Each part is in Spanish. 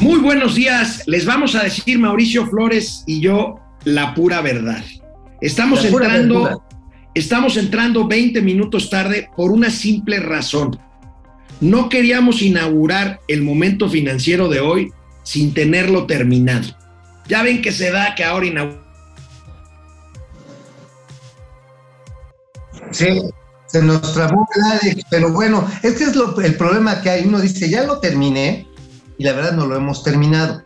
Muy buenos días. Les vamos a decir Mauricio Flores y yo la pura verdad. Estamos entrando, estamos entrando 20 minutos tarde por una simple razón. No queríamos inaugurar el momento financiero de hoy sin tenerlo terminado. Ya ven que se da que ahora inauguramos. Sí, se nos trabó pero bueno, este es el problema que hay. Uno dice, ya lo terminé, y la verdad no lo hemos terminado.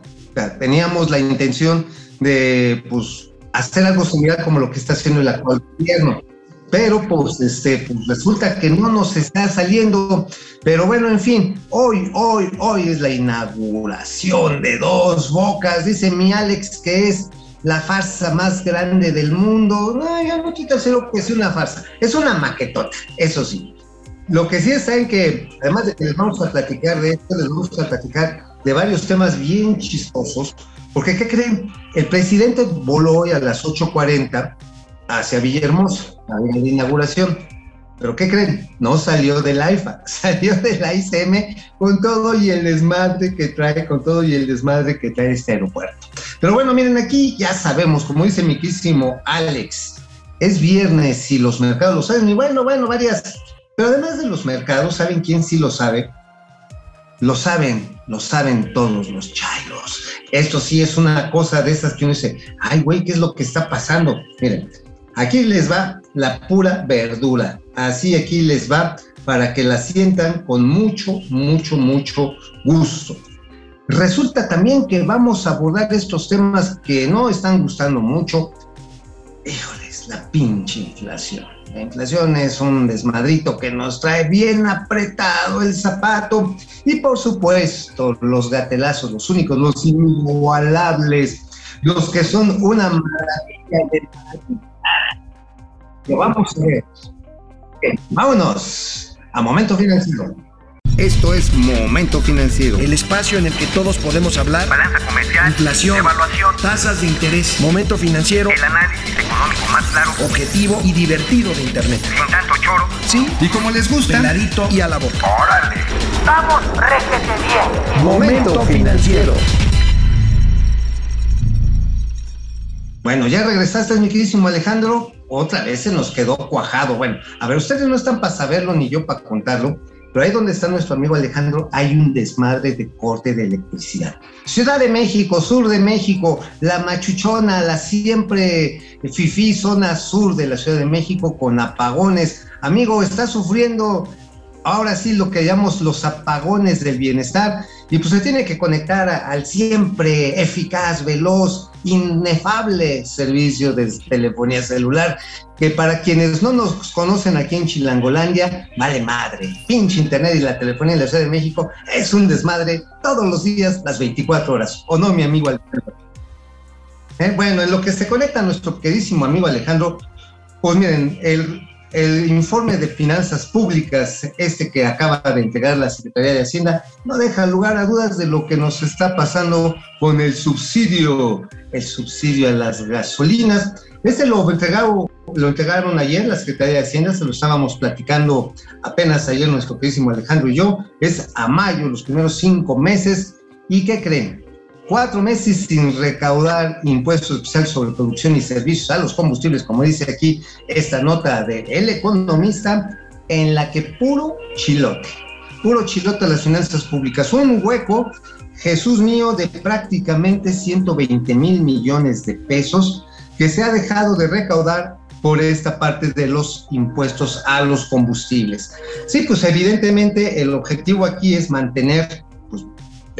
teníamos la intención de pues, hacer algo similar como lo que está haciendo el actual gobierno. Pero pues, este, pues resulta que no nos está saliendo. Pero bueno, en fin, hoy, hoy, hoy es la inauguración de Dos Bocas. Dice mi Alex que es la farsa más grande del mundo. No, ya no quita lo que es una farsa. Es una maquetota, eso sí. Lo que sí es, saben que, además de que les vamos a platicar de esto, les vamos a platicar de varios temas bien chistosos, porque ¿qué creen? El presidente voló hoy a las 8.40 hacia Villahermosa, a la inauguración. Pero ¿qué creen? No salió del IFA, salió de la ICM con todo y el desmadre que trae, con todo y el desmadre que trae este aeropuerto. Pero bueno, miren, aquí ya sabemos, como dice mi quísimo Alex, es viernes y los mercados lo saben, y bueno, bueno, varias pero además de los mercados, ¿saben quién sí lo sabe? Lo saben, lo saben todos los chairos. Esto sí es una cosa de esas que uno dice, ay, güey, ¿qué es lo que está pasando? Miren, aquí les va la pura verdura. Así aquí les va para que la sientan con mucho, mucho, mucho gusto. Resulta también que vamos a abordar estos temas que no están gustando mucho. Híjoles, la pinche inflación la inflación es un desmadrito que nos trae bien apretado el zapato y por supuesto los gatelazos, los únicos, los inigualables, los que son una maravilla de Lo vamos a ver. vámonos a Momento Financiero. Esto es Momento Financiero. El espacio en el que todos podemos hablar. Balanza comercial. Inflación. Evaluación. Tasas de interés. Momento Financiero. El análisis económico más claro. Objetivo y divertido de Internet. Sin tanto choro. Sí. Y como les gusta. Peladito y a la boca. ¡Órale! ¡Vamos, réjete bien! Momento Financiero. Bueno, ya regresaste, mi queridísimo Alejandro. Otra vez se nos quedó cuajado. Bueno, a ver, ustedes no están para saberlo ni yo para contarlo pero ahí donde está nuestro amigo Alejandro hay un desmadre de corte de electricidad. Ciudad de México, sur de México, la machuchona, la siempre fifí zona sur de la Ciudad de México con apagones. Amigo, está sufriendo ahora sí lo que llamamos los apagones del bienestar y pues se tiene que conectar al siempre eficaz, veloz, inefable servicio de telefonía celular, que para quienes no nos conocen aquí en Chilangolandia, vale madre. Pinche internet y la telefonía en la Ciudad de México es un desmadre todos los días, las 24 horas. ¿O no, mi amigo Alejandro? Eh, bueno, en lo que se conecta nuestro queridísimo amigo Alejandro, pues miren, el el informe de finanzas públicas, este que acaba de entregar la Secretaría de Hacienda, no deja lugar a dudas de lo que nos está pasando con el subsidio, el subsidio a las gasolinas. Este lo entregaron, lo entregaron ayer la Secretaría de Hacienda, se lo estábamos platicando apenas ayer nuestro queridísimo Alejandro y yo, es a mayo, los primeros cinco meses. ¿Y qué creen? Cuatro meses sin recaudar impuestos especiales sobre producción y servicios a los combustibles, como dice aquí esta nota de Economista, en la que puro chilote, puro chilote a las finanzas públicas. Un hueco, Jesús mío, de prácticamente 120 mil millones de pesos que se ha dejado de recaudar por esta parte de los impuestos a los combustibles. Sí, pues evidentemente el objetivo aquí es mantener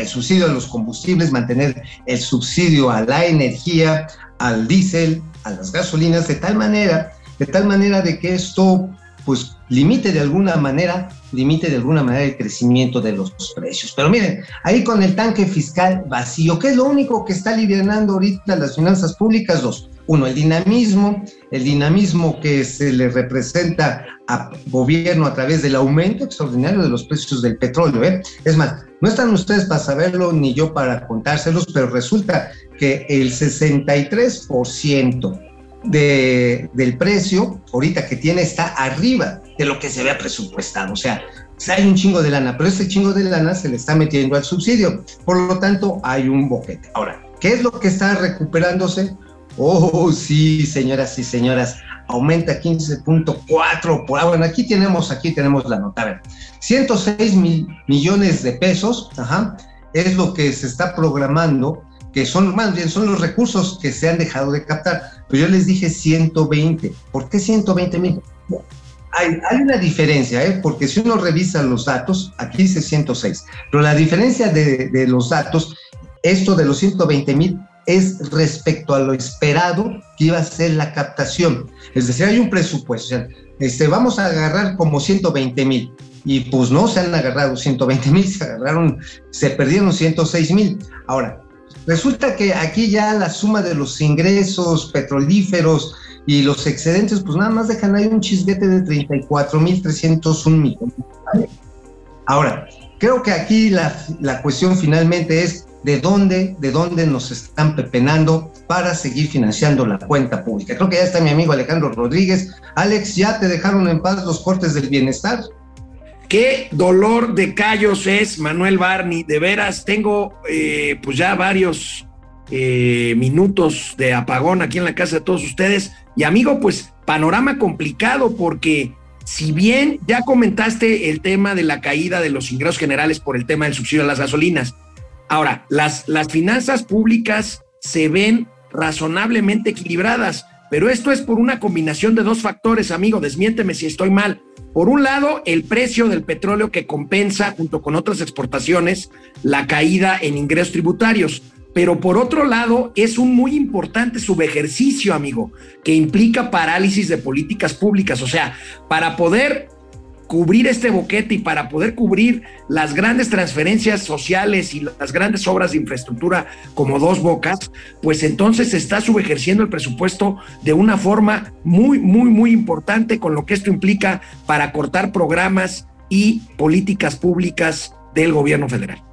el subsidio a los combustibles, mantener el subsidio a la energía, al diésel, a las gasolinas, de tal manera, de tal manera de que esto pues limite de alguna manera, limite de alguna manera el crecimiento de los precios. Pero miren, ahí con el tanque fiscal vacío, ¿qué es lo único que está aliviando ahorita las finanzas públicas? Dos, uno, el dinamismo, el dinamismo que se le representa al gobierno a través del aumento extraordinario de los precios del petróleo. ¿eh? Es más, no están ustedes para saberlo ni yo para contárselos, pero resulta que el 63% de, del precio ahorita que tiene está arriba de lo que se había presupuestado. O sea, hay un chingo de lana, pero ese chingo de lana se le está metiendo al subsidio. Por lo tanto, hay un boquete. Ahora, ¿qué es lo que está recuperándose? Oh, sí, señoras y señoras, aumenta 15.4 por Bueno, aquí tenemos, aquí tenemos la nota. A ver, 106 mil millones de pesos, ajá, es lo que se está programando, que son más bien son los recursos que se han dejado de captar. Pero yo les dije 120. ¿Por qué 120 mil? Hay, hay, una diferencia, ¿eh? porque si uno revisa los datos, aquí dice 106, pero la diferencia de, de los datos, esto de los 120 mil es respecto a lo esperado que iba a ser la captación. Es decir, hay un presupuesto, este, vamos a agarrar como 120 mil y pues no se han agarrado 120 mil, se agarraron, se perdieron 106 mil. Ahora, resulta que aquí ya la suma de los ingresos petrolíferos y los excedentes, pues nada más dejan ahí un chisguete de 34 mil 301 millones. Ahora, creo que aquí la, la cuestión finalmente es de dónde, de dónde nos están pepenando para seguir financiando la cuenta pública. Creo que ya está mi amigo Alejandro Rodríguez. Alex, ¿ya te dejaron en paz los cortes del bienestar? Qué dolor de callos es Manuel Barney. De veras, tengo eh, pues ya varios eh, minutos de apagón aquí en la casa de todos ustedes. Y amigo, pues panorama complicado porque si bien ya comentaste el tema de la caída de los ingresos generales por el tema del subsidio a las gasolinas, Ahora, las, las finanzas públicas se ven razonablemente equilibradas, pero esto es por una combinación de dos factores, amigo, desmiénteme si estoy mal. Por un lado, el precio del petróleo que compensa, junto con otras exportaciones, la caída en ingresos tributarios. Pero por otro lado, es un muy importante subejercicio, amigo, que implica parálisis de políticas públicas. O sea, para poder cubrir este boquete y para poder cubrir las grandes transferencias sociales y las grandes obras de infraestructura como dos bocas, pues entonces se está subejerciendo el presupuesto de una forma muy, muy, muy importante con lo que esto implica para cortar programas y políticas públicas del gobierno federal.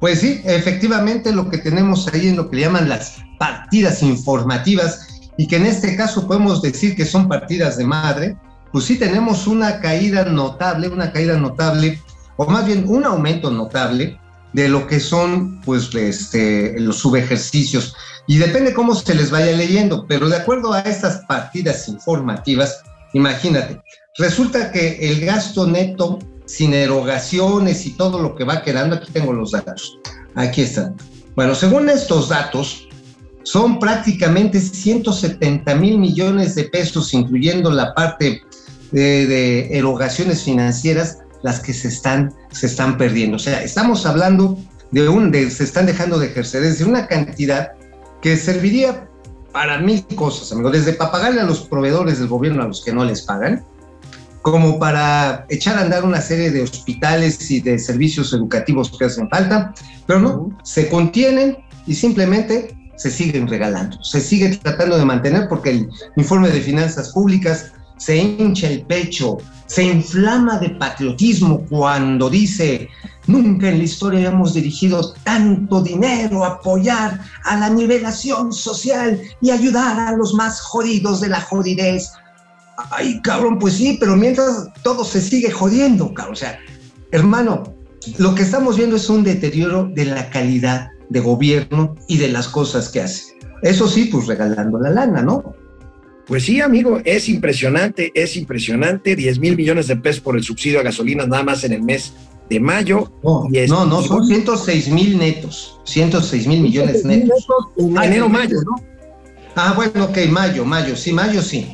Pues sí, efectivamente lo que tenemos ahí en lo que llaman las partidas informativas y que en este caso podemos decir que son partidas de madre, pues sí tenemos una caída notable, una caída notable, o más bien un aumento notable de lo que son pues este, los subejercicios. Y depende cómo se les vaya leyendo, pero de acuerdo a estas partidas informativas, imagínate, resulta que el gasto neto sin erogaciones y todo lo que va quedando, aquí tengo los datos, aquí están. Bueno, según estos datos, son prácticamente 170 mil millones de pesos, incluyendo la parte de, erogaciones financieras las que se están, se están perdiendo. O sea, estamos hablando de un, de, se están dejando de ejercer, es decir, una cantidad que serviría para mil cosas, amigo, desde para pagarle a los proveedores del gobierno a los que no les pagan, como para echar a andar una serie de hospitales y de servicios educativos que hacen falta, pero no, se contienen y simplemente se siguen regalando, se sigue tratando de mantener porque el informe de finanzas públicas se hincha el pecho, se inflama de patriotismo cuando dice, nunca en la historia habíamos dirigido tanto dinero a apoyar a la nivelación social y ayudar a los más jodidos de la jodidez. Ay, cabrón, pues sí, pero mientras todo se sigue jodiendo, cabrón. O sea, hermano, lo que estamos viendo es un deterioro de la calidad de gobierno y de las cosas que hace. Eso sí, pues regalando la lana, ¿no? Pues sí, amigo, es impresionante, es impresionante, 10 mil millones de pesos por el subsidio a gasolinas nada más en el mes de mayo. No, no, no, son 106 mil netos, 106 mil millones netos. En enero, mayo, ¿no? Ah, bueno, ok, mayo, mayo, sí, mayo sí.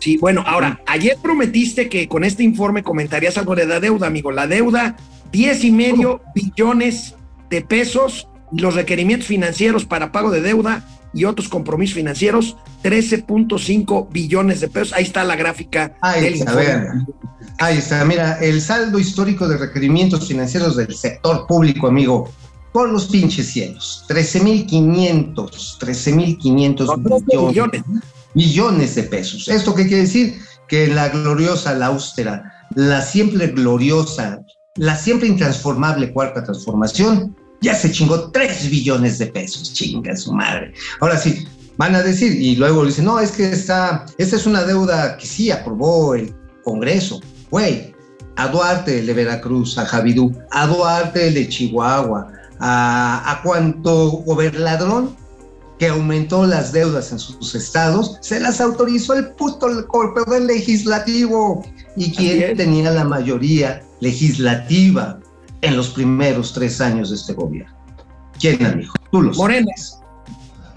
Sí, bueno, ahora, ayer prometiste que con este informe comentarías algo de la deuda, amigo. La deuda, 10 y medio billones de pesos, los requerimientos financieros para pago de deuda, y otros compromisos financieros, 13.5 billones de pesos. Ahí está la gráfica. Ahí está, Ahí está, mira, el saldo histórico de requerimientos financieros del sector público, amigo, por los pinches cielos, 13.500, 13.500 millones, millones de pesos. ¿Esto qué quiere decir? Que la gloriosa, la austera, la siempre gloriosa, la siempre intransformable cuarta transformación ya se chingó 3 billones de pesos, chinga su madre. Ahora sí, van a decir, y luego dicen, no, es que esta, esta es una deuda que sí aprobó el Congreso. Güey, a Duarte el de Veracruz, a Javidú, a Duarte el de Chihuahua, a, a cuanto gobernadrón que aumentó las deudas en sus estados, se las autorizó el puto poder legislativo. ¿Y quién tenía la mayoría legislativa en los primeros tres años de este gobierno? ¿Quién, amigo? Tú lo Morena. sabes.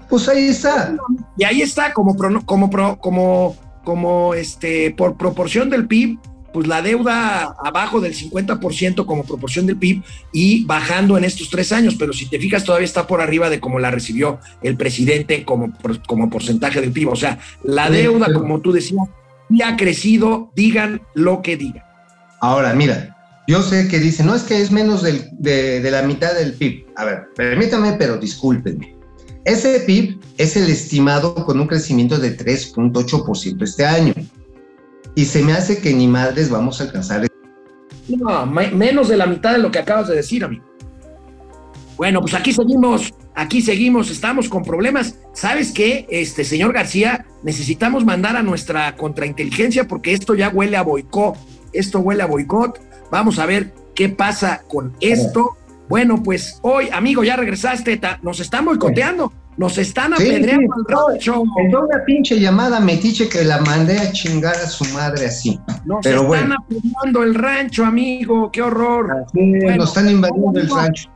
Pues ahí está. Y ahí está, como, pro- como, pro- como, como este, por proporción del PIB, pues la deuda abajo del 50% como proporción del PIB y bajando en estos tres años, pero si te fijas todavía está por arriba de como la recibió el presidente como, como porcentaje del PIB. O sea, la deuda, como tú decías, sí ha crecido, digan lo que digan. Ahora, mira, yo sé que dicen, no es que es menos del- de, la mitad del PIB. A ver, permítame, pero discúlpenme. Ese PIB es el estimado con un crecimiento de 3.8% este año. Y se me hace que ni madres vamos a alcanzar. No, me- menos de la mitad de lo que acabas de decir, amigo. Bueno, pues aquí seguimos, aquí seguimos, estamos con problemas. ¿Sabes qué, este señor García? Necesitamos mandar a nuestra contrainteligencia porque esto ya huele a boicot. Esto huele a boicot. Vamos a ver qué pasa con esto. Bueno, pues hoy, amigo, ya regresaste. Nos están boicoteando, nos están apedreando sí, al rancho. En una pinche llamada metiche que la mandé a chingar a su madre así. Nos pero están bueno. apedreando el rancho, amigo. Qué horror. Nos están invadiendo el rancho.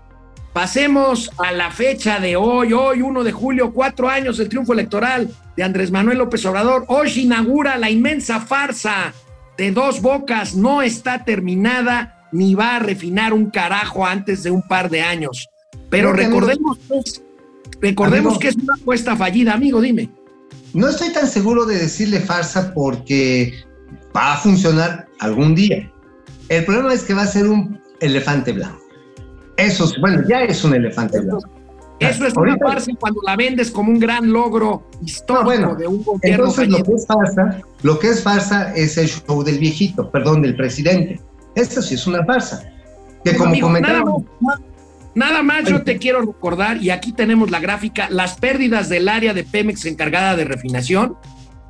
Pasemos a la fecha de hoy, hoy 1 de julio, cuatro años del triunfo electoral de Andrés Manuel López Obrador. Hoy inaugura la inmensa farsa de dos bocas, no está terminada ni va a refinar un carajo antes de un par de años. Pero Creo que, amigo- recordemos, que es- recordemos Amigo. que es una apuesta fallida, amigo, dime. No estoy tan seguro de decirle farsa porque va a funcionar algún día. El problema es que va a ser un elefante blanco. Eso, es- bueno, ya es un elefante blanco. Eso es Ahorita- una farsa cuando la vendes como un gran logro histórico Ah, bueno, de un gobierno Entonces, lo que es farsa, lo que es farsa es el show del viejito, perdón, del presidente. Eso sí es una farsa. Que como Amigo, nada comentaba, más, nada más yo te quiero recordar, y aquí tenemos la gráfica, las pérdidas del área de Pemex encargada de refinación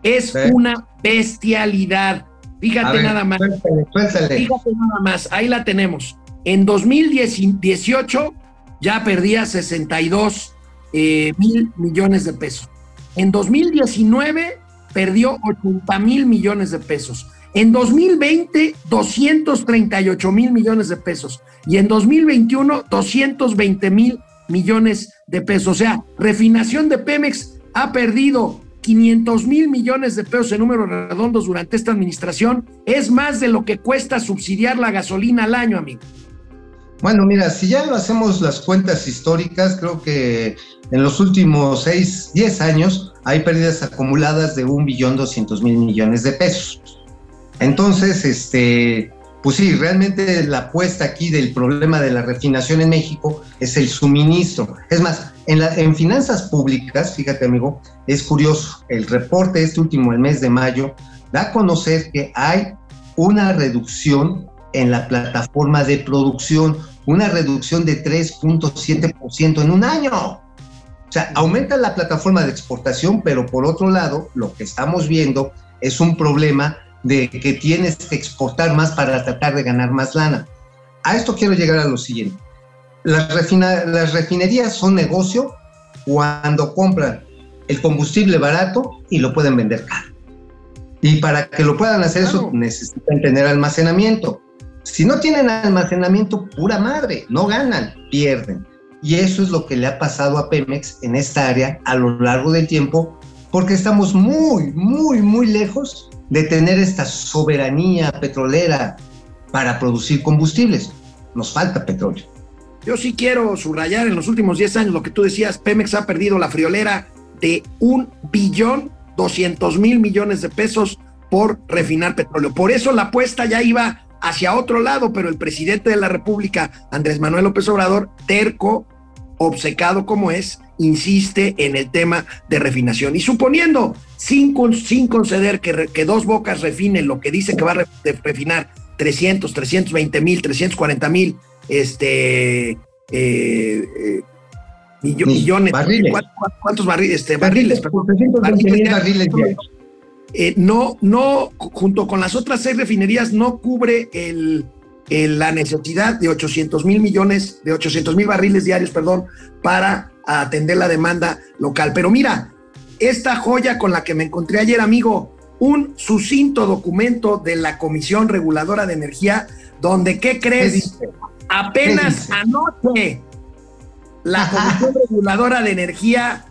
es Sí. una bestialidad. Fíjate ver, nada más, suéltale, suéltale. fíjate nada más, ahí la tenemos. En 2018 ya perdía 62 eh, mil millones de pesos. En 2019 perdió 80 mil millones de pesos. En 2020, 238 mil millones de pesos. Y en 2021, 220 mil millones de pesos. O sea, refinación de Pemex ha perdido 500 mil millones de pesos en números redondos durante esta administración. Es más de lo que cuesta subsidiar la gasolina al año, amigo. Bueno, mira, si ya lo hacemos las cuentas históricas, creo que en los últimos 6, 10 años hay pérdidas acumuladas de un billón doscientos mil millones de pesos. Entonces, este, pues sí, realmente la apuesta aquí del problema de la refinación en México es el suministro. Es más, en, en finanzas públicas, fíjate amigo, es curioso, el reporte este último, el mes de mayo, da a conocer que hay una reducción en la plataforma de producción, una reducción de 3.7% en un año. O sea, aumenta la plataforma de exportación, pero por otro lado, lo que estamos viendo es un problema de que tienes que exportar más para tratar de ganar más lana. A esto quiero llegar a lo siguiente. Las, refina- las refinerías son negocio cuando compran el combustible barato y lo pueden vender caro. Y para que lo puedan hacer eso necesitan tener almacenamiento. Si no tienen almacenamiento, pura madre, no ganan, pierden. Y eso es lo que le ha pasado a Pemex en esta área a lo largo del tiempo, porque estamos muy, muy, muy lejos de tener esta soberanía petrolera para producir combustibles. Nos falta petróleo. Yo sí quiero subrayar en los últimos 10 años lo que tú decías, Pemex ha perdido la friolera de un billón 200 mil millones de pesos por refinar petróleo. Por eso la apuesta ya iba hacia otro lado, pero el presidente de la República, Andrés Manuel López Obrador, terco, obcecado como es, insiste en el tema de refinación. Y suponiendo, sin, con- sin conceder que, re- que dos bocas refinen lo que dice que va a refinar 300, 320 mil, 340 mil este, eh, eh, millones, barriles. ¿cuántos, cuántos barriles? Este, barriles, perdón. 320 mil barriles diarios. Eh, no, no, junto con las otras seis refinerías, no cubre el, el- la necesidad de 800 mil millones, de 800 mil barriles diarios, perdón, para atender la demanda local. Pero mira, esta joya con la que me encontré ayer, amigo, un sucinto documento de la Comisión Reguladora de Energía, donde, ¿qué ¿Qué crees? Apenas anoche, la. Comisión Reguladora de Energía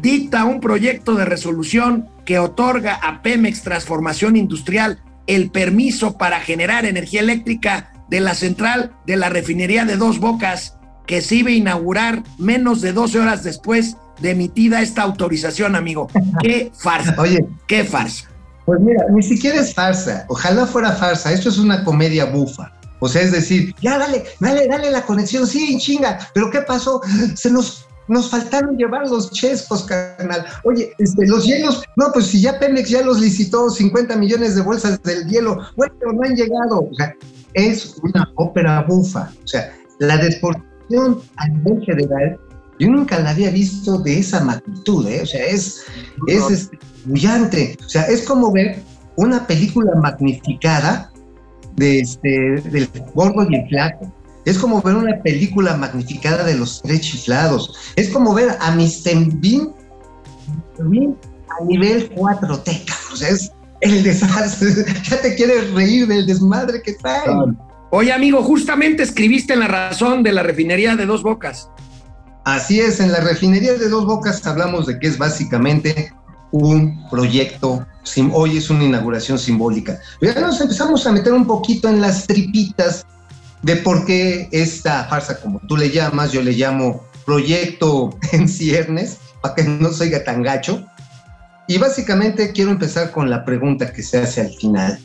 dicta un proyecto de resolución que otorga a Pemex Transformación Industrial el permiso para generar energía eléctrica de la central de la refinería de Dos Bocas, que se iba a inaugurar menos de 12 horas después de emitida esta autorización, amigo. ¡Qué farsa! Oye, ¡Qué farsa! Pues mira, ni siquiera es farsa. Ojalá fuera farsa. Esto es una comedia bufa. O sea, es decir, ya dale, dale, dale la conexión, sí, chinga. Pero ¿qué pasó? Se nos, nos faltaron llevar los chescos, carnal. Oye, este, los hielos, no, pues si ya Pemex ya los licitó 50 millones de bolsas del hielo, bueno, no han llegado. O sea, es una ópera bufa. O sea, la deportación a nivel general, yo nunca la había visto de esa magnitud, ¿eh? O sea, es, es este, brillante. O sea, es como ver una película magnificada de este, del gordo y el flaco. Es como ver una película magnificada de los tres chiflados. Es como ver a Mr. Bean a nivel 4T. cabrón. O sea, es el desastre. Ya te quieres reír del desmadre que traen. Oye, amigo, justamente escribiste en la razón de la refinería de Dos Bocas. Así es, en la refinería de Dos Bocas hablamos de que es básicamente un proyecto, hoy es una inauguración simbólica. Ya nos empezamos a meter un poquito en las tripitas de por qué esta farsa, como tú le llamas, yo le llamo proyecto en ciernes, para que no se oiga tan gacho. Y básicamente quiero empezar con la pregunta que se hace al final.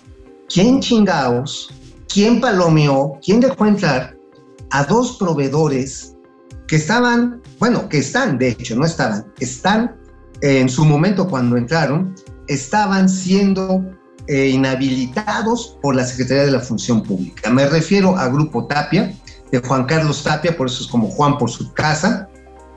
¿Quién chingaos, quién palomeó, quién dejó entrar a dos proveedores que estaban, bueno, que están, de hecho, no estaban, están eh, en su momento cuando entraron, estaban siendo eh, inhabilitados por la Secretaría de la Función Pública. Me refiero a Grupo Tapia, de Juan Carlos Tapia, por eso es como Juan por su casa,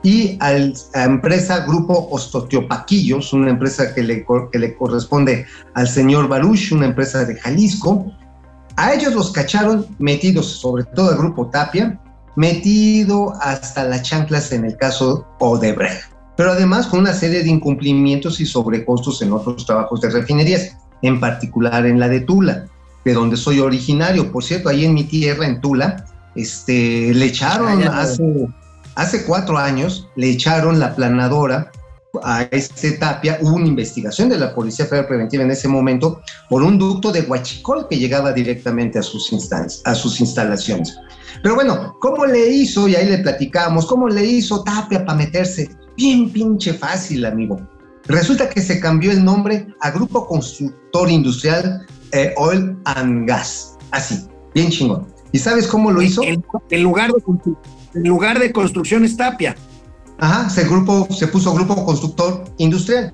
y al- a empresa Grupo Ostotiopaquillos, una empresa que le, que le corresponde al señor Baruch, una empresa de Jalisco. A ellos los cacharon metidos, sobre todo al Grupo Tapia, metido hasta las chanclas en el caso Odebrecht, pero además con una serie de incumplimientos y sobrecostos en otros trabajos de refinerías, en particular en la de Tula, de donde soy originario. Por cierto, ahí en mi tierra, en Tula, este, le echaron hace, hace cuatro años, le echaron la planadora a este Tapia, hubo una investigación de la Policía Federal Preventiva en ese momento por un ducto de huachicol que llegaba directamente a sus, instancias, a sus instalaciones. Pero bueno, ¿cómo le hizo? Y ahí le platicamos, ¿cómo le hizo Tapia para meterse? Bien pinche fácil, amigo. Resulta que se cambió el nombre a Grupo Constructor Industrial eh, Oil and Gas. Así, bien chingón. ¿Y sabes cómo lo hizo? En, en lugar de, en lugar de construcciones Tapia. Ajá, se, grupo, se puso Grupo Constructor Industrial.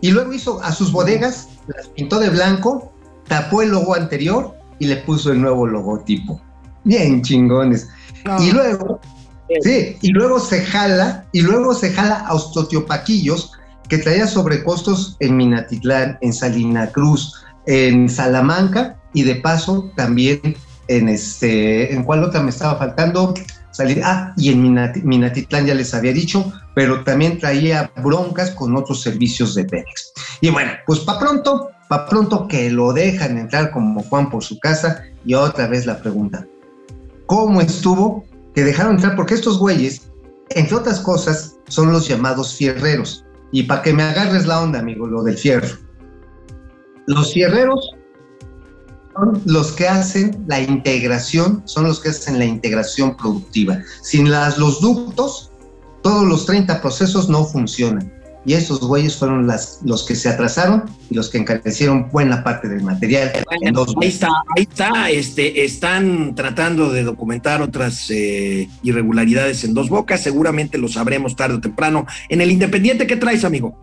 Y luego hizo a sus bodegas, las pintó de blanco, tapó el logo anterior y le puso el nuevo logotipo. Bien chingones. Y luego, sí, y luego se jala, y luego se jala a Ostotiopaquillos, que traía sobrecostos en Minatitlán, en Salina Cruz, en Salamanca, y de paso también en este, ¿en cuál otra me estaba faltando? Salir, ah, y en Minati- Minatitlán ya les había dicho, pero también traía broncas con otros servicios de Pemex. Y bueno, pues para pronto, para pronto que lo dejan entrar como Juan por su casa, y otra vez la pregunta, cómo estuvo que dejaron entrar, porque estos güeyes, entre otras cosas, son los llamados fierreros. Y para que me agarres la onda, amigo, lo del fierro. Los fierreros son los que hacen la integración, son los que hacen la integración productiva. Sin las, los ductos, todos los 30 procesos no funcionan. Y esos güeyes fueron las, los que se atrasaron y los que encarecieron buena parte del material. en dos Ahí está, ahí está. Este, están tratando de documentar otras eh, irregularidades en dos bocas. Seguramente lo sabremos tarde o temprano. En el Independiente, ¿qué traes, amigo?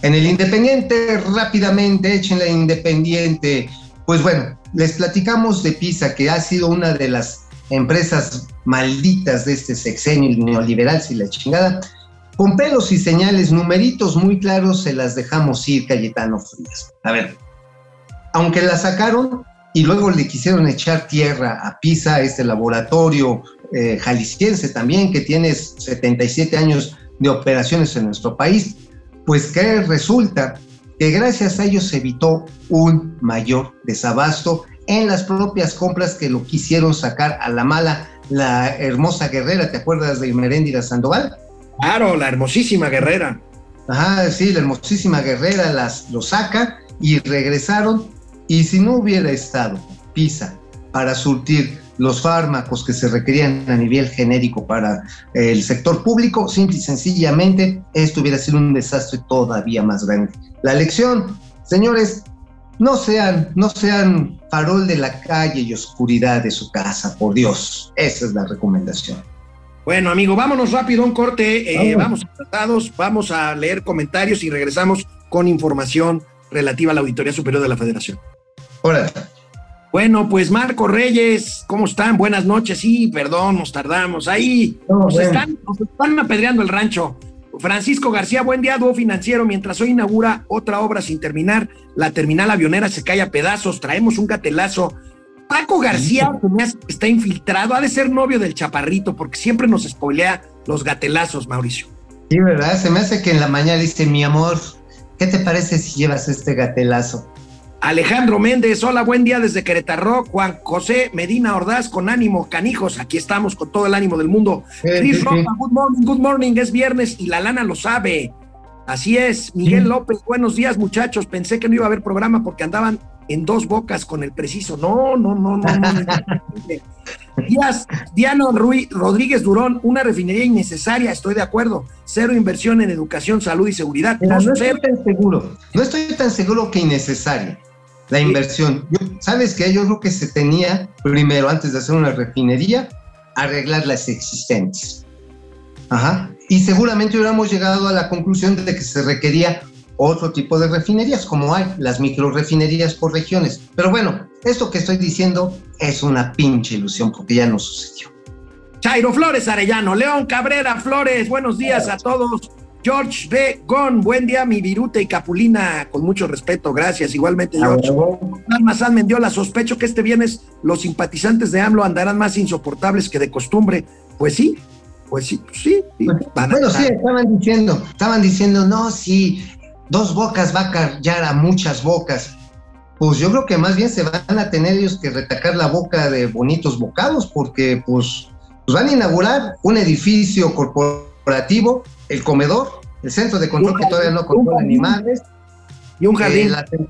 En el Independiente, rápidamente, échenle Independiente. Pues bueno, les platicamos de PISA, que ha sido una de las empresas malditas de este sexenio neoliberal, si la chingada, Con pelos y señales, numeritos muy claros, se las dejamos ir, Cayetano Frías. A ver, aunque la sacaron y luego le quisieron echar tierra a PISA, este laboratorio eh, jalisciense también, que tiene 77 años de operaciones en nuestro país, pues que resulta que gracias a ellos se evitó un mayor desabasto en las propias compras que lo quisieron sacar a la mala la hermosa guerrera, ¿te acuerdas de Meréndira Sandoval? Claro, la hermosísima guerrera. Ajá, sí, la hermosísima guerrera las, lo saca y regresaron. Y si no hubiera estado PISA para surtir los fármacos que se requerían a nivel genérico para el sector público, simple y sencillamente esto hubiera sido un desastre todavía más grande. La lección, señores, no sean, no sean farol de la calle y oscuridad de su casa, por Dios. Esa es la recomendación. Bueno, amigo, vámonos rápido a un corte. Eh, vamos tratados, vamos a leer comentarios y regresamos con información relativa a la Auditoría Superior de la Federación. Hola. Bueno, pues Marco Reyes, ¿cómo están? Buenas noches. Sí, perdón, nos tardamos. Ahí nos, están, nos están apedreando el rancho. Francisco García, buen día, dúo financiero. Mientras hoy inaugura otra obra sin terminar, la terminal avionera se cae a pedazos. Traemos un gatelazo. Paco García está infiltrado, ha de ser novio del chaparrito, porque siempre nos spoilea los gatelazos, Mauricio. Sí, ¿verdad? Se me hace que en la mañana dice, mi amor, ¿qué te parece si llevas este gatelazo? Alejandro Méndez, hola, buen día desde Querétaro. Juan José Medina Ordaz, con ánimo, canijos, aquí estamos con todo el ánimo del mundo. Chris Ropa, good morning, good morning, es viernes y la lana lo sabe. Así es, Miguel López, buenos días muchachos, pensé que no iba a haber programa porque andaban en dos bocas con el preciso. No, no, no, no. no, Díaz, Diana Ruiz, Rodríguez Durón, una refinería innecesaria, estoy de acuerdo. Cero inversión en educación, salud y seguridad. no, no estoy tan seguro, no estoy tan seguro que innecesaria la inversión. ¿Sabes qué? Yo creo que se tenía primero, antes de hacer una refinería, arreglar las existentes. Ajá. Y seguramente hubiéramos llegado a la conclusión de que se requería otro tipo de refinerías, como hay las micro refinerías por regiones. Pero bueno, esto que estoy diciendo es una pinche ilusión porque ya no sucedió. Chairo Flores Arellano, León Cabrera Flores, buenos días a todos. George B. Gon, buen día, mi virute y capulina, con mucho respeto, gracias. Igualmente, George. Mazán Mendiola, sospecho que este viernes los simpatizantes de AMLO andarán más insoportables que de costumbre. Pues sí, pues sí, pues sí. bueno, sí, estaban diciendo, estaban diciendo, no, sí, dos bocas va a callar a muchas bocas. Pues yo creo que más bien se van a tener ellos que retacar la boca de bonitos bocados, porque pues, pues van a inaugurar un edificio corporativo el comedor, el centro de control que todavía no controla animales. Y un jardín. Eh,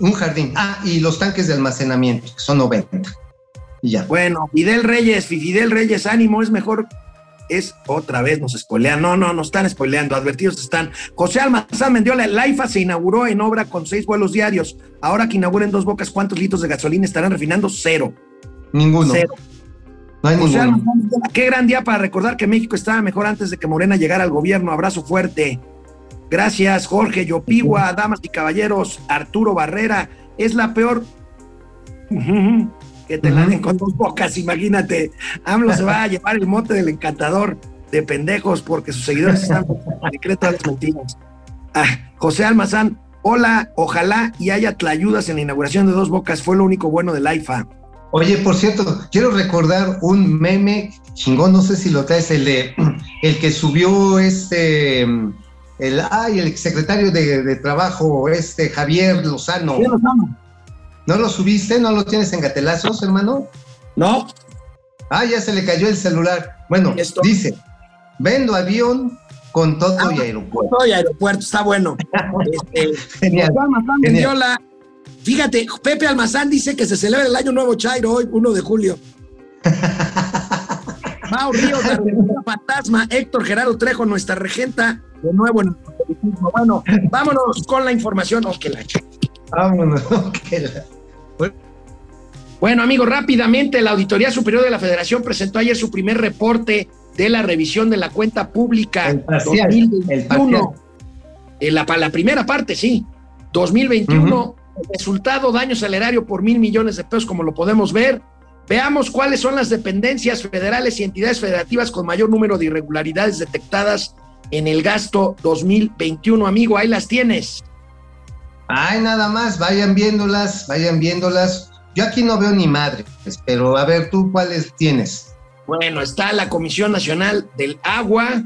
un jardín. Ah, y los tanques de almacenamiento, que son 90. Y ya. Bueno, Fidel Reyes, Fidel Reyes, ánimo, es mejor. Es otra vez, nos spoilean. No, no, nos están spoileando, advertidos están. José Almazán Mendiola, el AIFA se inauguró en obra con seis vuelos diarios. Ahora que inauguren dos bocas, ¿cuántos litros de gasolina estarán refinando? Cero. Ninguno. Cero. O sea, qué gran día para recordar que México estaba mejor antes de que Morena llegara al gobierno. Abrazo fuerte. Gracias, Jorge Yopigua, damas y caballeros, Arturo Barrera. Es la peor. Que te la den con dos bocas, imagínate. AMLO se va a llevar el mote del encantador de pendejos porque sus seguidores están secreto las mentiras. Ah, José Almazán, hola, ojalá y haya tlayudas en la inauguración de dos bocas. Fue lo único bueno del AIFA. Oye, por cierto, quiero recordar un meme chingón, no sé si lo traes, el de el que subió este el ay, el secretario de, trabajo, este Javier Lozano. ¿No lo subiste? ¿No lo tienes en gatelazos, hermano? No. Ah, ya se le cayó el celular. Bueno, dice, vendo avión con todo y ah, aeropuerto. Todo y aeropuerto, está bueno. este, genial. genial. Fíjate, Pepe Almazán dice que se celebra el Año Nuevo Chairo hoy, 1 de julio. Mau Ríos, Fantasma, Héctor Gerardo Trejo, nuestra regenta, de nuevo en el Bueno, vámonos con la información. Vámonos, Bueno, amigos, rápidamente, la Auditoría Superior de la Federación presentó ayer su primer reporte de la revisión de la cuenta pública el parcial, 2021. El la, la, primera parte, sí. 2021. Resultado, daño salerario por mil millones de pesos, como lo podemos ver. Veamos cuáles son las dependencias federales y entidades federativas con mayor número de irregularidades detectadas en el gasto 2021, amigo, ahí las tienes. Ay, nada más, vayan viéndolas, vayan viéndolas. Yo aquí no veo ni madres, pero a ver, tú cuáles tienes. Bueno, está la Comisión Nacional del Agua,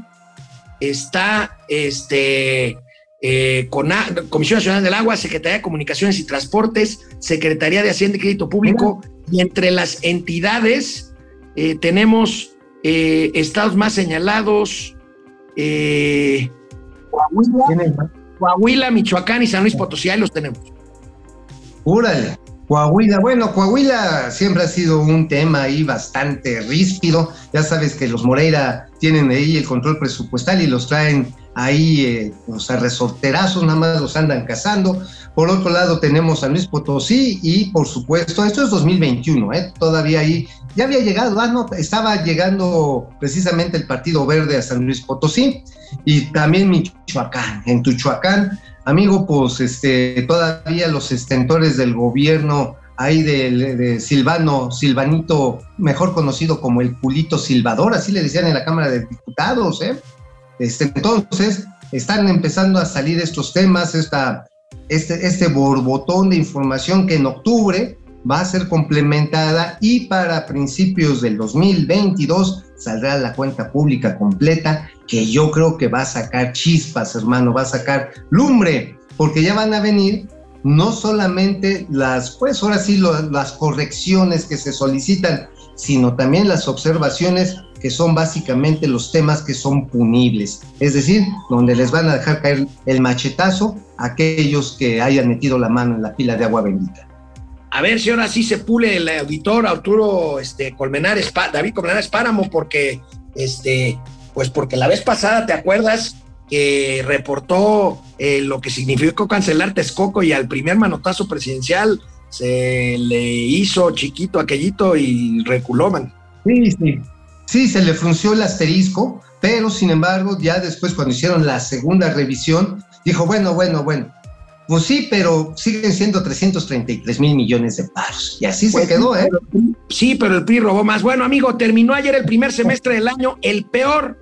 está este, eh, Comisión Nacional del Agua, Secretaría de Comunicaciones y Transportes, Secretaría de Hacienda y Crédito Público, y entre las entidades eh, tenemos eh, estados más señalados, Coahuila, Coahuila, Michoacán y San Luis Potosí, ahí los tenemos. Úrale. Coahuila, bueno, Coahuila siempre ha sido un tema ahí bastante ríspido. Ya sabes que los Moreira tienen ahí el control presupuestal y los traen ahí, eh, sea, resorterazos, nada más los andan cazando. Por otro lado tenemos a Luis Potosí y por supuesto, esto es 2021, ¿eh? todavía ahí, ya había llegado, ah, estaba llegando precisamente el Partido Verde a San Luis Potosí y también Michoacán. En Tuchoacán Amigo, pues este, todavía los estentores del gobierno ahí de, Silvano, Silvanito, mejor conocido como el culito silvador, así le decían en la Cámara de Diputados, ¿eh? Este, entonces, están empezando a salir estos temas, esta, este, este borbotón de información que en octubre va a ser complementada y para principios del 2022 saldrá la cuenta pública completa que yo creo que va a sacar chispas, hermano, va a sacar lumbre, porque ya van a venir no solamente las, pues ahora sí, las correcciones que se solicitan, sino también las observaciones que son básicamente los temas que son punibles, es decir, donde les van a dejar caer el machetazo a aquellos que hayan metido la mano en la pila de agua bendita. A ver si ahora sí se pule el auditor Arturo este, Colmenares, David Colmenares Páramo, porque este, pues porque la vez pasada, ¿te acuerdas? que reportó eh, lo que significó cancelar Texcoco y al primer manotazo presidencial se le hizo chiquito aquellito y reculó, man. Sí, sí. Sí, se le frunció el asterisco, pero sin embargo, ya después cuando hicieron la segunda revisión, dijo, bueno, bueno, bueno, pues sí, pero siguen siendo 333 mil millones de paros. Y así se pues quedó, ¿eh? Sí, pero el PRI robó más. Bueno, amigo, terminó ayer el primer semestre del año, el peor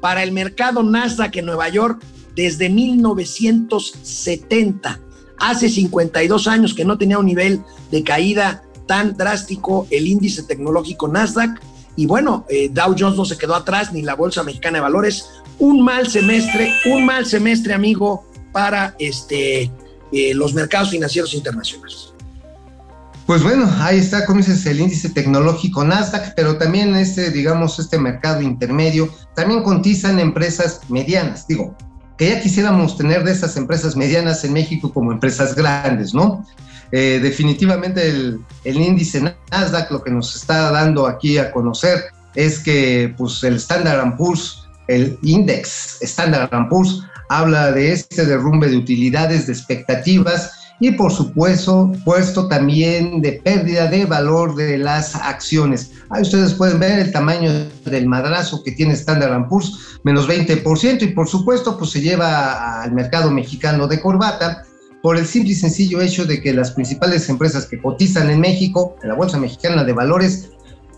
para el mercado Nasdaq en Nueva York desde 1970. Hace 52 años que no tenía un nivel de caída tan drástico el índice tecnológico Nasdaq. Y bueno, eh, Dow Jones no se quedó atrás, ni la Bolsa Mexicana de Valores. Un mal semestre, un mal semestre, amigo, para este, eh, los mercados financieros internacionales. Pues bueno, ahí está, como dices, el índice tecnológico Nasdaq, pero también este, digamos, este mercado intermedio, también cotizan empresas medianas, digo, que ya quisiéramos tener de esas empresas medianas en México como empresas grandes, ¿no? Eh, definitivamente el, el, índice Nasdaq lo que nos está dando aquí a conocer es que pues el Standard Poor's, el index Standard Poor's, habla de este derrumbe de utilidades, de expectativas, y por supuesto, puesto también de pérdida de valor de las acciones. Ahí ustedes pueden ver el tamaño del madrazo que tiene Standard Poor's, menos 20%, y por supuesto, pues se lleva al mercado mexicano de corbata por el simple y sencillo hecho de que las principales empresas que cotizan en México, en la Bolsa Mexicana de Valores,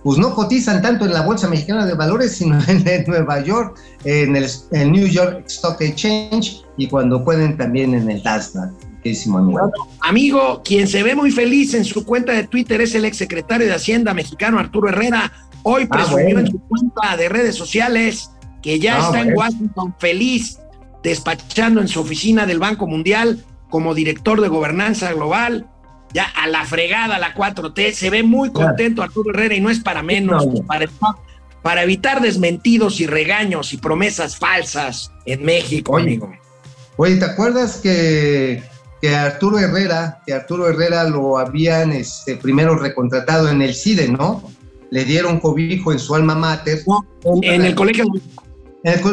pues no cotizan tanto en la Bolsa Mexicana de Valores, sino en, Nueva York, en el, New York Stock Exchange y cuando pueden también en el Nasdaq. Amigo. amigo, quien se ve muy feliz en su cuenta de Twitter es el exsecretario de Hacienda mexicano Arturo Herrera. Hoy ah, presumió en su cuenta de redes sociales que ya ah, está en Washington feliz, despachando en su oficina del Banco Mundial como director de gobernanza global. Ya a la fregada, la 4T, se ve muy contento Arturo Herrera y no es para menos, para, para evitar desmentidos y regaños y promesas falsas en México, amigo. Oye, ¿te acuerdas que que Arturo Herrera, que Arturo Herrera lo habían este, primero recontratado en el CIDE, ¿no? Le dieron cobijo en su alma mater. en el Colegio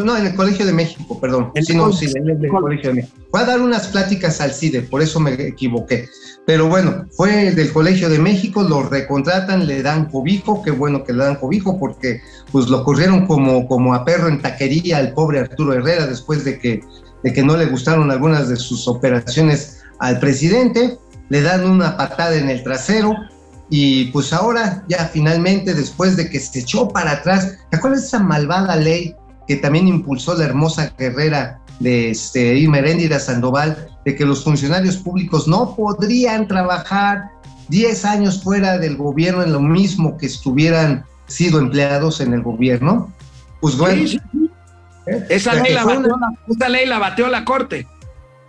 no, en el Colegio de México, perdón. sí, no, sí, en el, Colegio de México. Fue a dar unas pláticas al CIDE, por eso me equivoqué. Pero bueno, fue del Colegio de México, lo recontratan, le dan cobijo, qué bueno que le dan cobijo, porque pues lo corrieron como, como a perro en taquería al pobre Arturo Herrera después de que, de que no le gustaron algunas de sus operaciones al presidente, le dan una patada en el trasero y pues ahora ya finalmente después de que se echó para atrás, ¿te acuerdas de esa malvada ley que también impulsó la hermosa guerrera de este, Irmeréndira Sandoval, de que los funcionarios públicos no podrían trabajar 10 años fuera del gobierno en lo mismo que estuvieran sido empleados en el gobierno, pues bueno. Sí, sí. ¿eh? Esa, ley la bateó una- la, esa ley la bateó la Corte.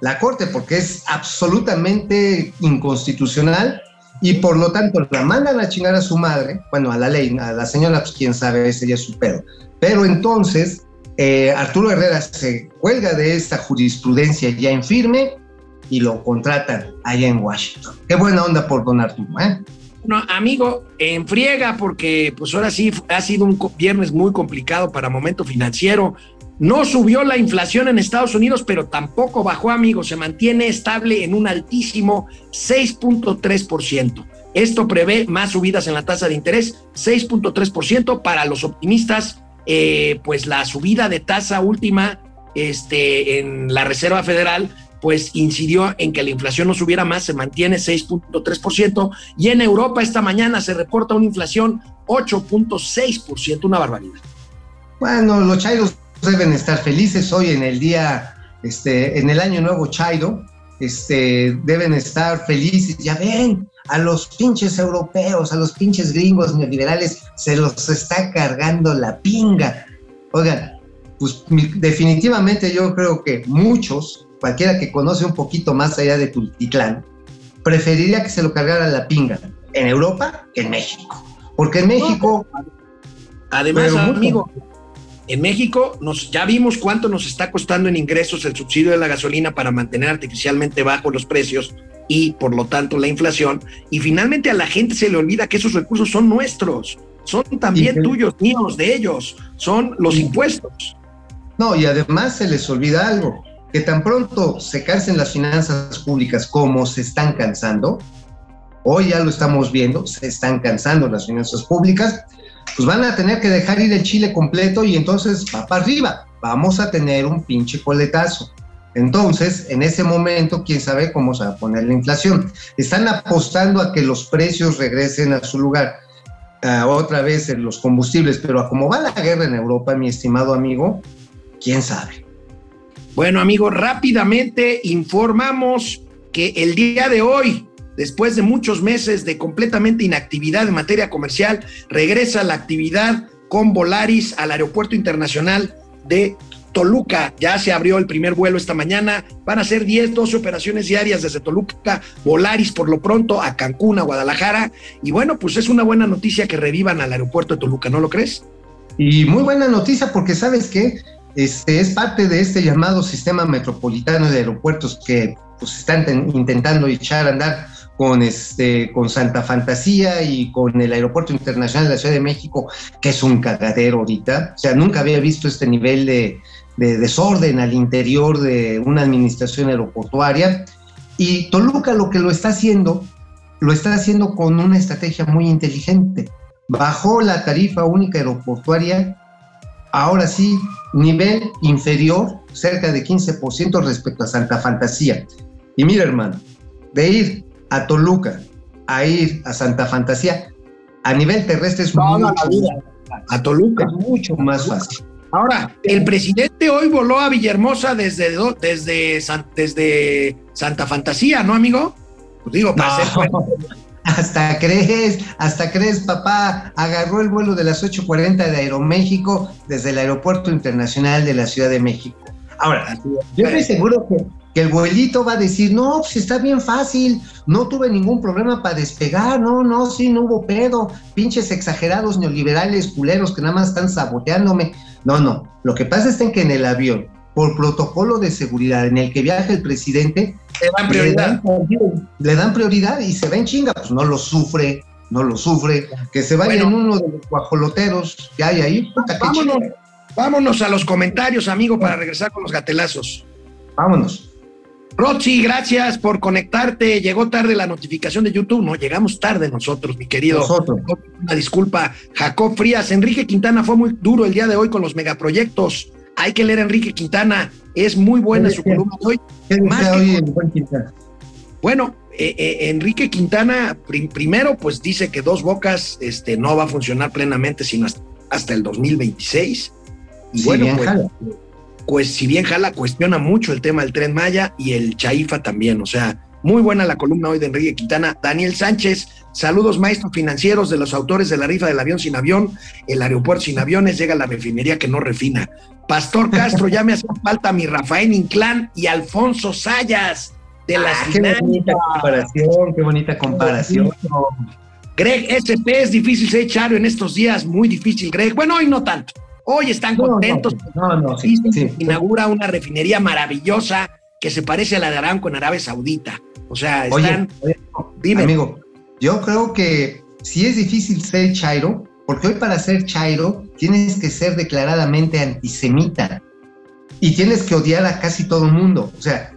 la Corte, porque es absolutamente inconstitucional y por lo tanto la mandan a chingar a su madre, bueno, a la ley, a la señora, pues quién sabe, ese ya es su pedo. Pero entonces eh, Arturo Herrera se cuelga de esta jurisprudencia ya en firme y lo contratan allá en Washington. Qué buena onda por don Arturo, ¿eh? No, amigo, en friega, porque pues ahora sí ha sido un viernes muy complicado para momento financiero. No subió la inflación en Estados Unidos, pero tampoco bajó, amigo. Se mantiene estable en un altísimo 6.3%. Esto prevé más subidas en la tasa de interés, 6.3% para los optimistas. Eh, pues la subida de tasa última este, en la Reserva Federal pues incidió en que la inflación no subiera más, se mantiene 6.3%, y en Europa esta mañana se reporta una inflación 8.6%, una barbaridad. Bueno, los chairos deben estar felices hoy en el día, este, en el año nuevo chairo, este, deben estar felices. Ya ven, a los pinches europeos, a los pinches gringos neoliberales, se los está cargando la pinga. Oigan, pues definitivamente yo creo que muchos, cualquiera que conoce un poquito más allá de Tultitlán, preferiría que se lo cargara la pinga en Europa que en México. Porque en México Además, amigo, en México nos, ya vimos cuánto nos está costando en ingresos el subsidio de la gasolina para mantener artificialmente bajos los precios y por lo tanto la inflación. Y finalmente a la gente se le olvida que esos recursos son nuestros, son también Y tuyos, míos, de ellos, son los impuestos. No, y además se les olvida algo, que tan pronto se cansen las finanzas públicas como se están cansando, hoy ya lo estamos viendo, se están cansando las finanzas públicas, pues van a tener que dejar ir el Chile completo y entonces va para arriba, vamos a tener un pinche coletazo. Entonces, en ese momento, quién sabe cómo se va a poner la inflación. Están apostando a que los precios regresen a su lugar, otra vez en los combustibles, pero a como va la guerra en Europa, mi estimado amigo, quién sabe. Bueno, amigos, rápidamente informamos que el día de hoy, después de muchos meses de completamente inactividad en materia comercial, regresa la actividad con Volaris al Aeropuerto Internacional de Toluca. Ya se abrió el primer vuelo esta mañana. Van a ser 10, 12 operaciones diarias desde Toluca, Volaris por lo pronto a Cancún, a Guadalajara. Y bueno, pues es una buena noticia que revivan al aeropuerto de Toluca, ¿no lo crees? Y muy buena noticia porque sabes que este es parte de este llamado sistema metropolitano de aeropuertos que pues, están ten- intentando echar a andar con este con Santa Fantasía y con el Aeropuerto Internacional de la Ciudad de México, que es un cagadero ahorita. O sea, nunca había visto este nivel de, de desorden al interior de una administración aeroportuaria. Y Toluca lo que lo está haciendo, lo está haciendo con una estrategia muy inteligente bajó la tarifa única aeroportuaria, ahora sí, nivel inferior, cerca de 15% respecto a Santa Fantasía. Y mira, hermano, de ir a Toluca a ir a Santa Fantasía, a nivel terrestre es, Toda mucho, la vida. A Toluca. es mucho más fácil. Ahora, el presidente hoy voló a Villahermosa desde, desde, desde Santa Fantasía, ¿no, amigo? Pues digo, para No. hacer Hasta crees, hasta crees, papá, agarró el vuelo de las 8.40 de Aeroméxico desde el Aeropuerto Internacional de la Ciudad de México. Ahora, yo estoy seguro que, que el vuelito va a decir, no, pues está bien fácil, no tuve ningún problema para despegar, no, no, sí, no hubo pedo, pinches exagerados neoliberales culeros que nada más están saboteándome. No, no, lo que pasa es que en el avión, por protocolo de seguridad en el que viaja el presidente, le dan prioridad. le dan, le dan prioridad y se va en chinga, pues no lo sufre, no lo sufre, que se vaya Bueno. en uno de los guajoloteros que hay ahí, puta, Vámonos, vámonos a los comentarios, amigo, para regresar con los gatelazos. vámonos. Roxy, gracias por conectarte. Llegó tarde la notificación de YouTube. No, llegamos tarde nosotros, mi querido. Nosotros. Una disculpa. Jacob Frías, Enrique Quintana fue muy duro el día de hoy con los megaproyectos. Hay que leer a Enrique Quintana. Es muy buena su columna de hoy. ¿Qué Más que hoy con-? Bueno, eh, eh, Enrique Quintana prim- primero pues dice que Dos Bocas este, no va a funcionar plenamente sino hasta, hasta el 2026. Y Sí, bueno, pues. Pues si bien Jala cuestiona mucho el tema del tren Maya y el Chaifa también, o sea, muy buena la columna hoy de Enrique Quintana. Daniel Sánchez, saludos maestros financieros de los autores de la rifa del avión sin avión, el aeropuerto sin aviones, llega la refinería que no refina. Pastor Castro, ya me hacía falta mi Rafael Inclán y Alfonso Sayas de las Ah, qué bonita comparación, qué bonita comparación. Greg SP es difícil ser Chario en estos días, muy difícil, Greg. Bueno, hoy no tanto. Hoy están no, contentos. No, no, sí, Dicen sí. inaugura una refinería maravillosa que se parece a la de Aramco en Arabia Saudita. O sea, están. oye, Dime. amigo, yo creo que sí es difícil ser chairo, porque hoy para ser chairo tienes que ser declaradamente antisemita y tienes que odiar a casi todo el mundo. O sea,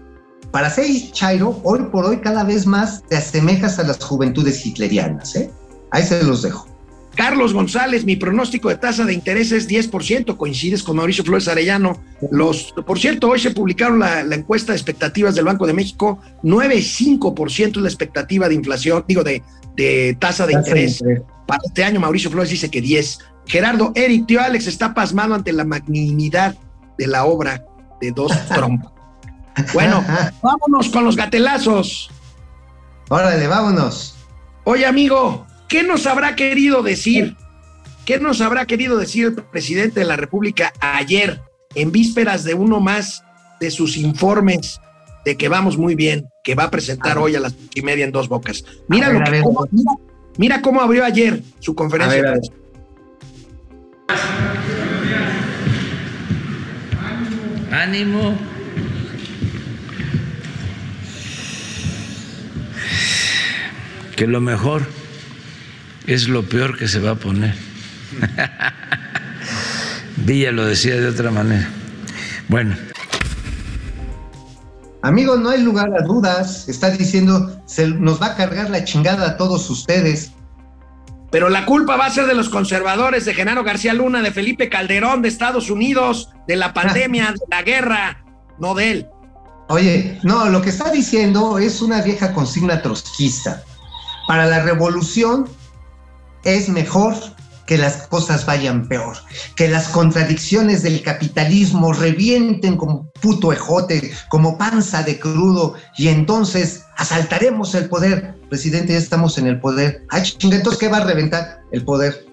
para ser chairo, hoy por hoy cada vez más te asemejas a las juventudes hitlerianas. ¿eh? Ahí se los dejo. Carlos González, mi pronóstico de tasa de interés es 10%, coincides con Mauricio Flores Arellano. Los, por cierto, hoy se publicaron la, la encuesta de expectativas del Banco de México, 9,5% es la expectativa de inflación, digo, de, de tasa de interés. Para este año, Mauricio Flores dice que 10. Gerardo, Eric, tío Alex está pasmado ante la magnanimidad de la obra de dos Trump. Bueno, vámonos con los gatelazos. Órale, vámonos. Oye, amigo, ¿qué nos habrá querido decir? ¿Qué nos habrá querido decir el presidente de la República ayer, en vísperas de uno más de sus informes de que vamos muy bien, que va a presentar hoy a las y media en dos bocas? Mira, ver, lo que- cómo, mira, mira cómo abrió ayer su conferencia. A ver, a. Ánimo. Que lo mejor es lo peor que se va a poner. Villa lo decía de otra manera. Bueno, Amigo, no hay lugar a dudas. Está diciendo, se nos va a cargar la chingada a todos ustedes. Pero la culpa va a ser de los conservadores, de Genaro García Luna, de Felipe Calderón, de Estados Unidos, de la pandemia, de la guerra, no de él. Oye, no, lo que está diciendo es una vieja consigna trotskista. Para la revolución es mejor que las cosas vayan peor, que las contradicciones del capitalismo revienten como puto ejote, como panza de crudo, y entonces asaltaremos el poder. Presidente, ya estamos en el poder. Chinga, entonces, ¿qué va a reventar? El poder.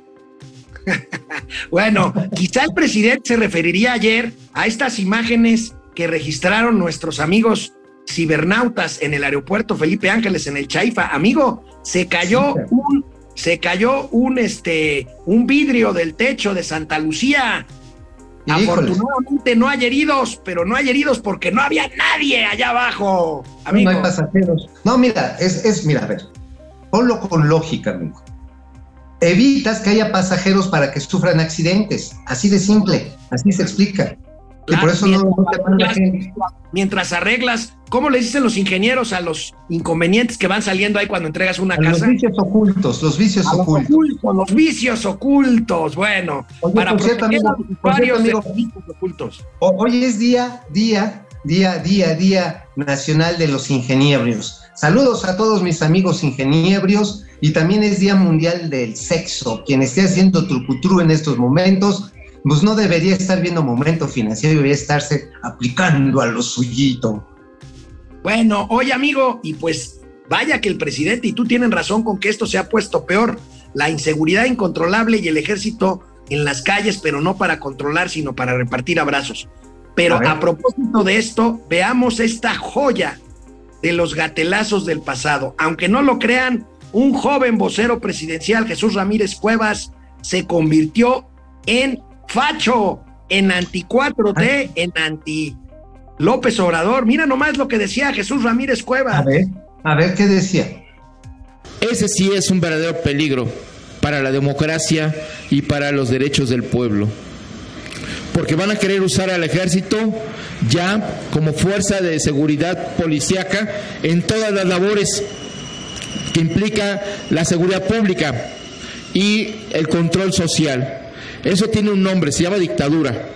Bueno, quizá el presidente se referiría ayer a estas imágenes que registraron nuestros amigos cibernautas en el aeropuerto Felipe Ángeles en el Chaifa. Amigo, se cayó un se cayó un este un vidrio del techo de Santa Lucía. Afortunadamente no hay heridos, pero no hay heridos porque no había nadie allá abajo. Amigo. No hay pasajeros. No, mira, es, es, mira, a ver, ponlo con lógica, amigo. Evitas que haya pasajeros para que sufran accidentes. Así de simple, así se explica. Claro, por eso no, no manda mientras- mientras arreglas, ¿cómo le dicen los ingenieros a los inconvenientes que van saliendo ahí cuando entregas una A los casa? vicios ocultos, los vicios A los ocultos. ocultos, los vicios ocultos. Bueno, Oye, para cierto, proteger amigo, a los por usuarios cierto, de amigo. los vicios ocultos. Hoy es día, día, día, día, día nacional de los ingeniebrios. Saludos a todos mis amigos ingeniebrios y también es Día Mundial del Sexo. Quien esté haciendo trucutru en estos momentos, pues no debería estar viendo momento financiero, debería estarse aplicando a lo suyito. Bueno, oye amigo, y pues vaya que el presidente y tú tienen razón con que esto se ha puesto peor. La inseguridad incontrolable y el ejército en las calles, pero no para controlar, sino para repartir abrazos. Pero A a propósito de esto, veamos esta joya de los gatelazos del pasado. Aunque no lo crean, un joven vocero presidencial, Jesús Ramírez Cuevas, se convirtió en facho, en anti 4T, en anti López Obrador. Mira nomás lo que decía Jesús Ramírez Cuevas. A ver, a ver qué decía. Ese sí es un verdadero peligro para la democracia y para los derechos del pueblo. Porque van a querer usar al ejército ya como fuerza de seguridad policíaca en todas las labores que implica la seguridad pública y el control social. Eso tiene un nombre, se llama dictadura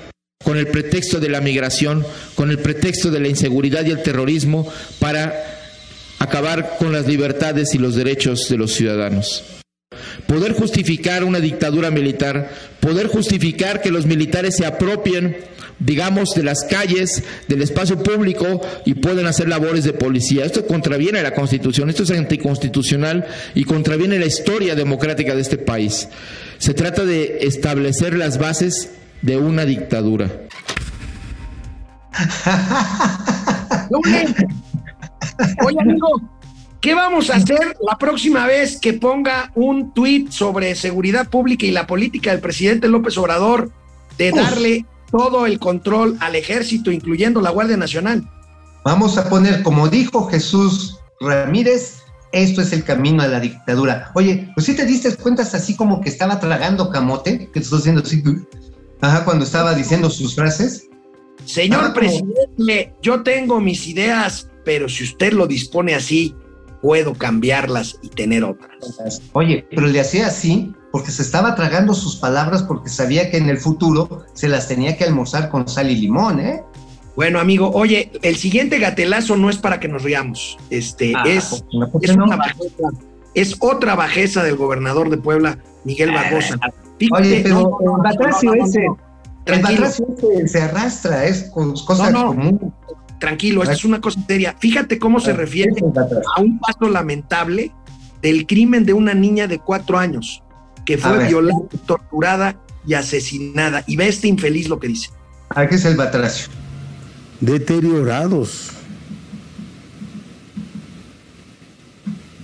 con el pretexto de la migración, con el pretexto de la inseguridad y el terrorismo para acabar con las libertades y los derechos de los ciudadanos. poder justificar una dictadura militar, poder justificar que los militares se apropien digamos, de las calles, del espacio público y pueden hacer labores de policía. Esto contraviene a la Constitución, esto es anticonstitucional y contraviene la historia democrática de este país. Se trata de establecer las bases de una dictadura. Oye, amigo, ¿qué vamos a hacer la próxima vez que ponga un tuit sobre seguridad pública y la política del presidente López Obrador de darle todo el control al ejército, incluyendo la Guardia Nacional? Vamos a poner, como dijo Jesús Ramírez, esto es el camino a la dictadura. Oye, pues si te diste cuenta así como que estaba tragando camote, que te estoy haciendo así, ajá, cuando estaba diciendo sus frases. Señor Ah, presidente, yo tengo mis ideas, pero si usted lo dispone así, puedo cambiarlas y tener otras. Oye, pero le hacía así porque se estaba tragando sus palabras porque sabía que en el futuro se las tenía que almorzar con sal y limón, ¿eh? Bueno, amigo, oye, el siguiente gatelazo no es para que nos riamos. Este Ah, es, ¿por qué es no? una bajeza, es otra bajeza del gobernador de Puebla, Miguel Barbosa. Fíjate, Oye, pero no, no, el batracio no, no, no, ese, el Tranquilo, batracio ese se arrastra, es no. comunes. tranquilo, esto es una cosa seria. Fíjate cómo se refiere a un paso lamentable del crimen de una niña de cuatro años que A fue violada, torturada y asesinada. Y ve este infeliz lo que dice. Aquí es el batracio. deteriorados.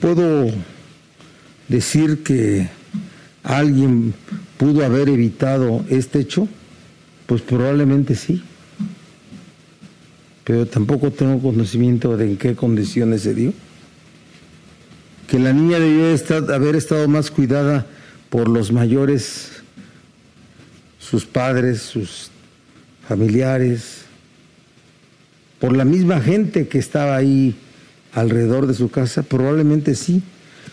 ¿Puedo decir que alguien pudo haber evitado este hecho? Pues probablemente sí. Pero tampoco tengo conocimiento de en qué condiciones se dio. Que la niña debió estar- haber estado más cuidada por los mayores, sus padres, sus familiares, por la misma gente que estaba ahí alrededor de su casa, probablemente sí,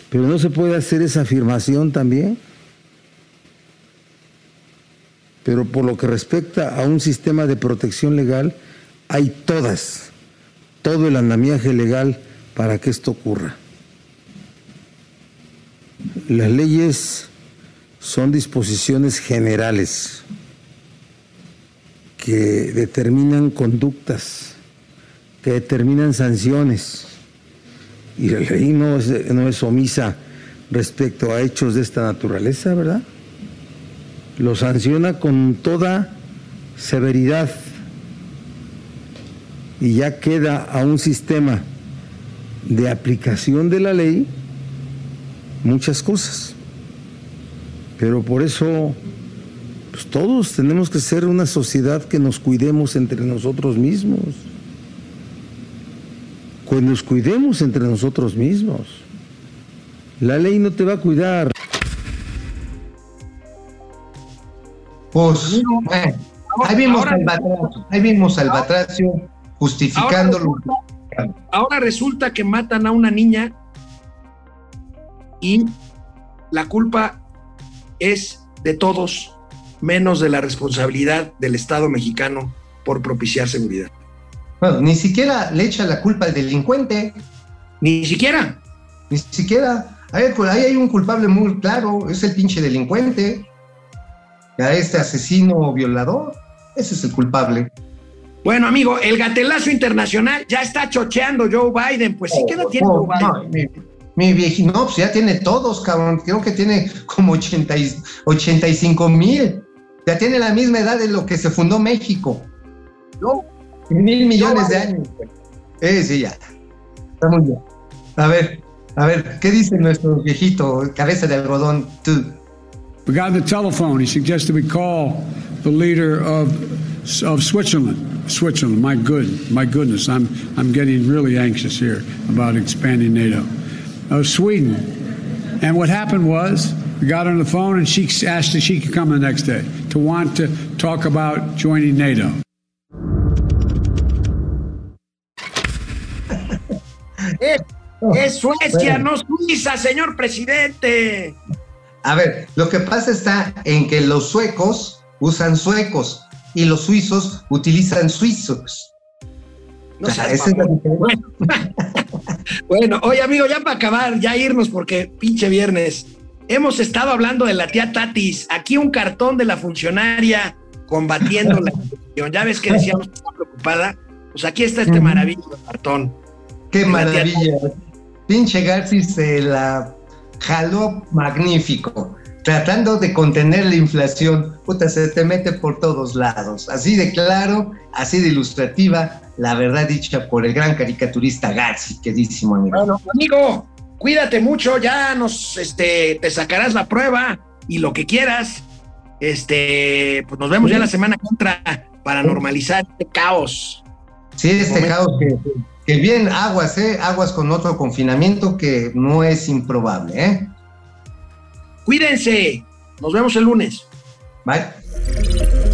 pero no se puede hacer esa afirmación también. Pero por lo que respecta a un sistema de protección legal, hay todas, todo el andamiaje legal para que esto ocurra. Las leyes son disposiciones generales que determinan conductas, que determinan sanciones. Y la ley no es, no es omisa respecto a hechos de esta naturaleza, ¿verdad? Lo sanciona con toda severidad y ya queda a un sistema de aplicación de la ley muchas cosas. Pero por eso pues todos tenemos que ser una sociedad que nos cuidemos entre nosotros mismos. Que nos cuidemos entre nosotros mismos. La ley no te va a cuidar. Pues, bueno, ahí vimos ahora- al batracio, ahí vimos al batracio justificándolo. Ahora resulta que matan a una niña y la culpa es de todos, menos de la responsabilidad del Estado mexicano por propiciar seguridad. Bueno, ni siquiera le echa la culpa al delincuente, Ni siquiera. ni siquiera. Ahí, ahí hay un culpable muy claro, es el pinche delincuente. A este asesino violador, ese es el culpable. Bueno, amigo, el gatelazo internacional ya está chocheando Joe Biden. Pues sí, ¿qué edad tiene Oh, Joe Biden? no, mi, viejito, no, pues ya tiene todos, cabrón. Creo que tiene como 80 y- 85 mil. Ya tiene la misma edad de lo que se fundó México. No. Mil millones de Biden. años. Eh, sí, ya. Está muy bien. A ver, a ver, ¿qué dice nuestro viejito, cabeza de algodón? Tú. We got the telephone. He suggested we call the leader of of Switzerland. Switzerland. My good, my goodness, I'm I'm getting really anxious here about expanding NATO. Of Sweden. And what happened was we got on the phone and she asked if she could come the next day to want to talk about joining NATO. Es, es Suecia, no Suiza, señor presidente. A ver, lo que pasa está en que los suecos usan suecos y los suizos utilizan suizos. No O sea, seas esa es la mamón. diferencia. Bueno, oye amigo, ya para acabar, ya irnos porque pinche viernes. hemos estado hablando de la tía Tatis. Aquí un cartón de la funcionaria combatiendo la corrupción. Ya ves que decíamos que está preocupada. Pues aquí está este maravilloso cartón. Qué maravilla. Pinche Garci se la jaló magnífico. Tratando de contener la inflación, puta, se te mete por todos lados. Así de claro, así de ilustrativa, la verdad dicha por el gran caricaturista Garci, queridísimo amigo. Bueno, amigo, cuídate mucho, ya nos, este, te sacarás la prueba y lo que quieras. Este, pues nos vemos ya la semana contra para normalizar este caos. Sí, este caos que, que bien aguas, ¿eh? Aguas con otro confinamiento que no es improbable, ¿eh? Cuídense, nos vemos el lunes. Bye.